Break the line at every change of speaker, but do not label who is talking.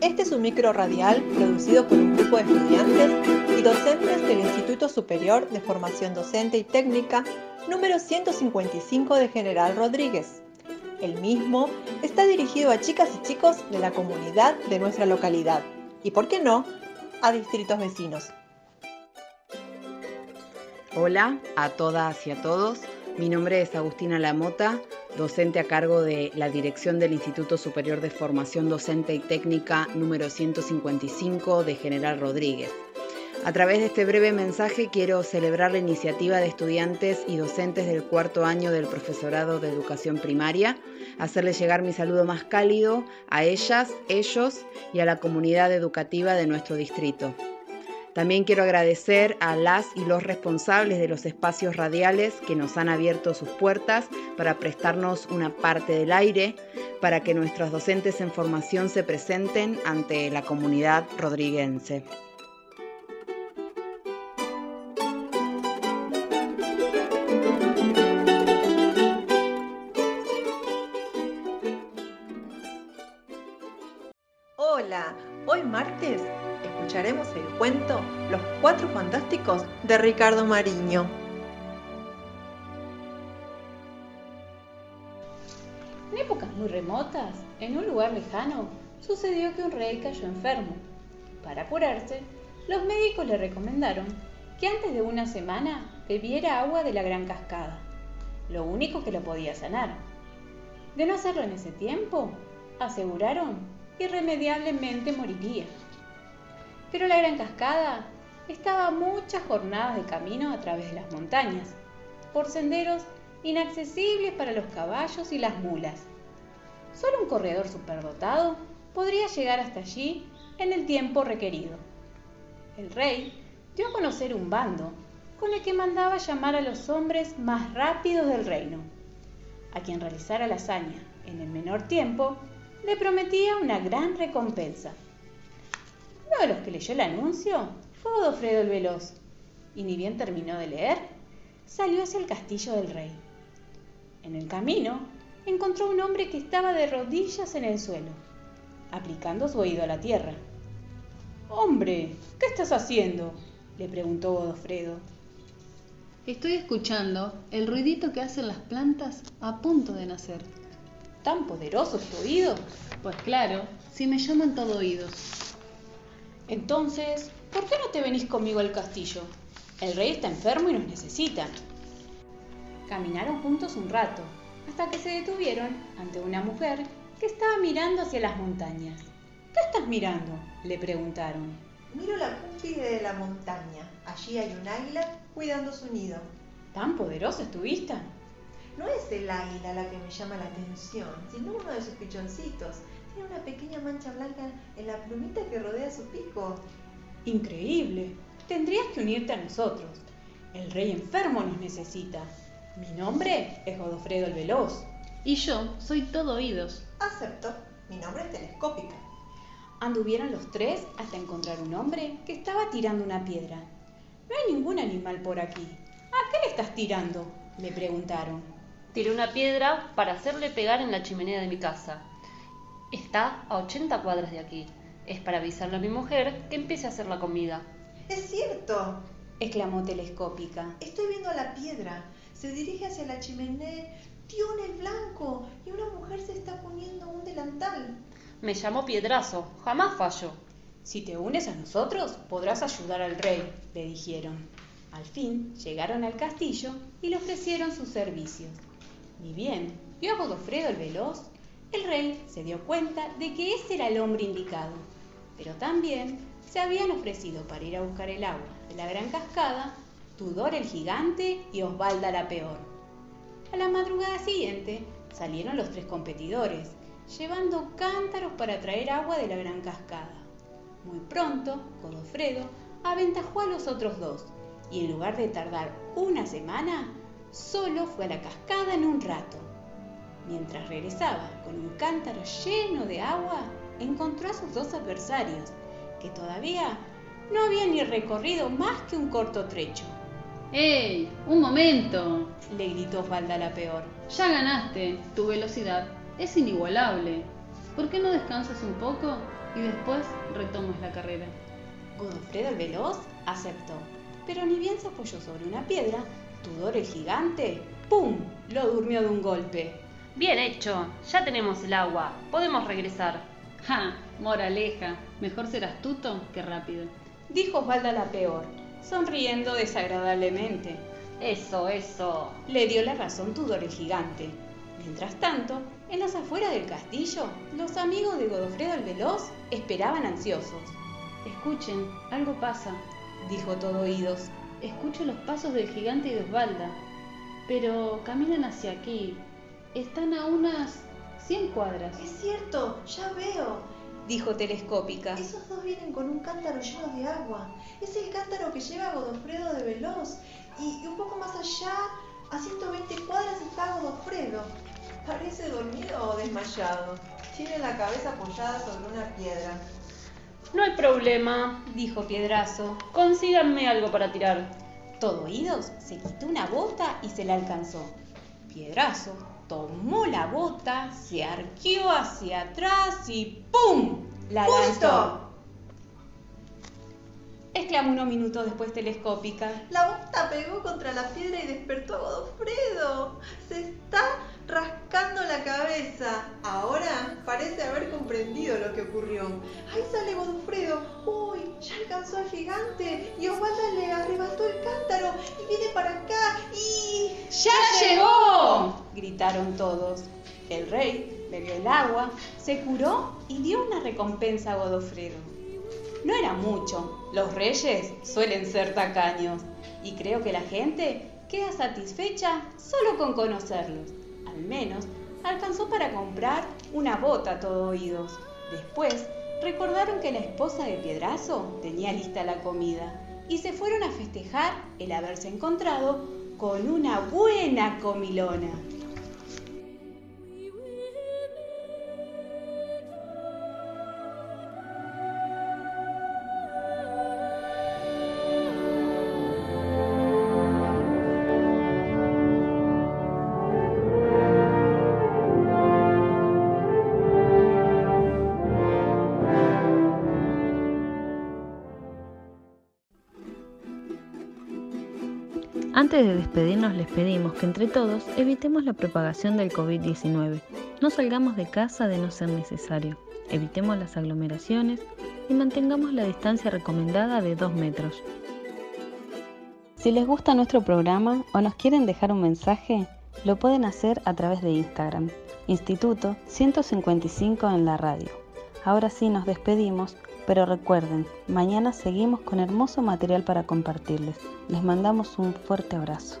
Este es un micro radial producido por un grupo de estudiantes y docentes del Instituto Superior de Formación Docente y Técnica número 155 de General Rodríguez. El mismo está dirigido a chicas y chicos de la comunidad de nuestra localidad y, por qué no, a distritos vecinos.
Hola a todas y a todos. Mi nombre es Agustina Lamota, docente a cargo de la dirección del Instituto Superior de Formación Docente y Técnica número 155 de General Rodríguez. A través de este breve mensaje quiero celebrar la iniciativa de estudiantes y docentes del cuarto año del profesorado de educación primaria, hacerles llegar mi saludo más cálido a ellas, ellos y a la comunidad educativa de nuestro distrito. También quiero agradecer a las y los responsables de los espacios radiales que nos han abierto sus puertas para prestarnos una parte del aire para que nuestros docentes en formación se presenten ante la comunidad rodriguense.
Los Cuatro Fantásticos de Ricardo Mariño.
En épocas muy remotas, en un lugar lejano, sucedió que un rey cayó enfermo. Para curarse, los médicos le recomendaron que antes de una semana bebiera agua de la gran cascada, lo único que lo podía sanar. De no hacerlo en ese tiempo, aseguraron, irremediablemente moriría. Pero la gran cascada estaba muchas jornadas de camino a través de las montañas, por senderos inaccesibles para los caballos y las mulas. Solo un corredor superdotado podría llegar hasta allí en el tiempo requerido. El rey dio a conocer un bando con el que mandaba llamar a los hombres más rápidos del reino. A quien realizara la hazaña en el menor tiempo, le prometía una gran recompensa. Uno de los que leyó el anuncio fue Godofredo el Veloz, y ni bien terminó de leer, salió hacia el castillo del rey. En el camino encontró un hombre que estaba de rodillas en el suelo, aplicando su oído a la tierra. Hombre, ¿qué estás haciendo? le preguntó Godofredo.
Estoy escuchando el ruidito que hacen las plantas a punto de nacer.
¿Tan poderoso es tu oído?
Pues claro, si me llaman todo oídos.
Entonces, ¿por qué no te venís conmigo al castillo? El rey está enfermo y nos necesita. Caminaron juntos un rato, hasta que se detuvieron ante una mujer que estaba mirando hacia las montañas. ¿Qué estás mirando? le preguntaron.
Miro la cúspide de la montaña. Allí hay un águila cuidando su nido.
¿Tan poderosa es tu vista?
No es el águila la que me llama la atención, sino uno de sus pichoncitos. Tiene una pequeña mancha blanca en la plumita que rodea su pico.
Increíble. Tendrías que unirte a nosotros. El rey enfermo nos necesita. Mi nombre es Godofredo el Veloz.
Y yo soy todo oídos.
Acepto. Mi nombre es Telescópica.
Anduvieron los tres hasta encontrar un hombre que estaba tirando una piedra. No hay ningún animal por aquí. ¿A qué le estás tirando? le preguntaron.
Tiré una piedra para hacerle pegar en la chimenea de mi casa. Está a 80 cuadras de aquí. Es para avisarle a mi mujer que empiece a hacer la comida.
Es cierto,
exclamó Telescópica.
Estoy viendo la piedra. Se dirige hacia la chimenea. Tiene el blanco y una mujer se está poniendo un delantal.
Me llamo Piedrazo. Jamás fallo.
Si te unes a nosotros, podrás ayudar al rey, le dijeron. Al fin llegaron al castillo y le ofrecieron sus servicios. Ni bien vio a Godofredo el Veloz, el rey se dio cuenta de que ese era el hombre indicado, pero también se habían ofrecido para ir a buscar el agua de la gran cascada Tudor el gigante y Osvalda la peor. A la madrugada siguiente salieron los tres competidores, llevando cántaros para traer agua de la gran cascada. Muy pronto, Godofredo aventajó a los otros dos y en lugar de tardar una semana, solo fue a la cascada en un rato. Mientras regresaba con un cántaro lleno de agua, encontró a sus dos adversarios, que todavía no habían ni recorrido más que un corto trecho.
¡Ey! ¡Un momento!
le gritó Osvalda la peor.
Ya ganaste. Tu velocidad es inigualable.
¿Por qué no descansas un poco y después retomas la carrera?
Godofredo el Veloz aceptó, pero ni bien se apoyó sobre una piedra, Tudor el Gigante, ¡pum!, lo durmió de un golpe.
Bien hecho, ya tenemos el agua, podemos regresar.
¡Ja! Moraleja, mejor ser astuto que rápido.
Dijo Osvalda la peor, sonriendo desagradablemente.
Eso, eso.
Le dio la razón Tudor el Gigante. Mientras tanto, en las afueras del castillo, los amigos de Godofredo el Veloz esperaban ansiosos.
Escuchen, algo pasa.
Dijo todo oídos.
Escucho los pasos del gigante y de Osvalda. Pero caminan hacia aquí. Están a unas 100 cuadras.
Es cierto, ya veo.
Dijo telescópica.
Esos dos vienen con un cántaro lleno de agua. Es el cántaro que lleva Godofredo de Veloz. Y un poco más allá, a 120 cuadras, está Godofredo.
Parece dormido o desmayado. Tiene la cabeza apoyada sobre una piedra.
No hay problema,
Dijo Piedrazo.
consíganme algo para tirar.
Todo oídos se quitó una bota y se la alcanzó. Piedrazo tomó la bota, se arqueó hacia atrás y ¡pum! La lanzó.
¡Justo!
Exclamó unos minutos después telescópica.
La bota pegó contra la piedra y despertó a Godofredo. Se está rascando la cabeza. Ahora parece haber comprendido lo que ocurrió. Ahí sale Godofredo. Uy, ya alcanzó al gigante. Y Osvalda le arrebató el cántaro y viene para acá y...
¡Ya llegó! Gritaron todos. El rey bebió el agua, se curó y dio una recompensa a Godofredo. No era mucho, los reyes suelen ser tacaños y creo que la gente queda satisfecha solo con conocerlos. Al menos alcanzó para comprar una bota a todo oídos. Después recordaron que la esposa de Piedrazo tenía lista la comida y se fueron a festejar el haberse encontrado con una buena comilona.
Antes de despedirnos les pedimos que entre todos evitemos la propagación del COVID-19. No salgamos de casa de no ser necesario. Evitemos las aglomeraciones y mantengamos la distancia recomendada de 2 metros.
Si les gusta nuestro programa o nos quieren dejar un mensaje, lo pueden hacer a través de Instagram, Instituto 155 en la radio. Ahora sí nos despedimos, pero recuerden, mañana seguimos con hermoso material para compartirles. Les mandamos un fuerte abrazo.